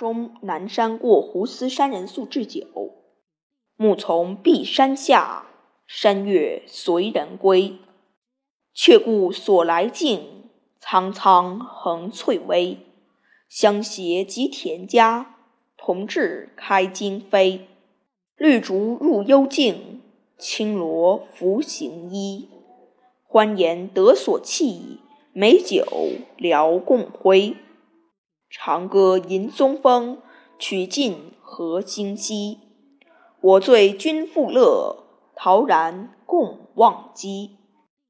终南山过胡思山人宿置酒。暮从碧山下，山月随人归。却顾所来径，苍苍横翠微。相携及田家，同至开荆扉。绿竹入幽径，青萝拂行衣。欢颜得所憩，美酒聊共挥。长歌吟松风，曲尽何星稀。我醉君复乐，陶然共忘机。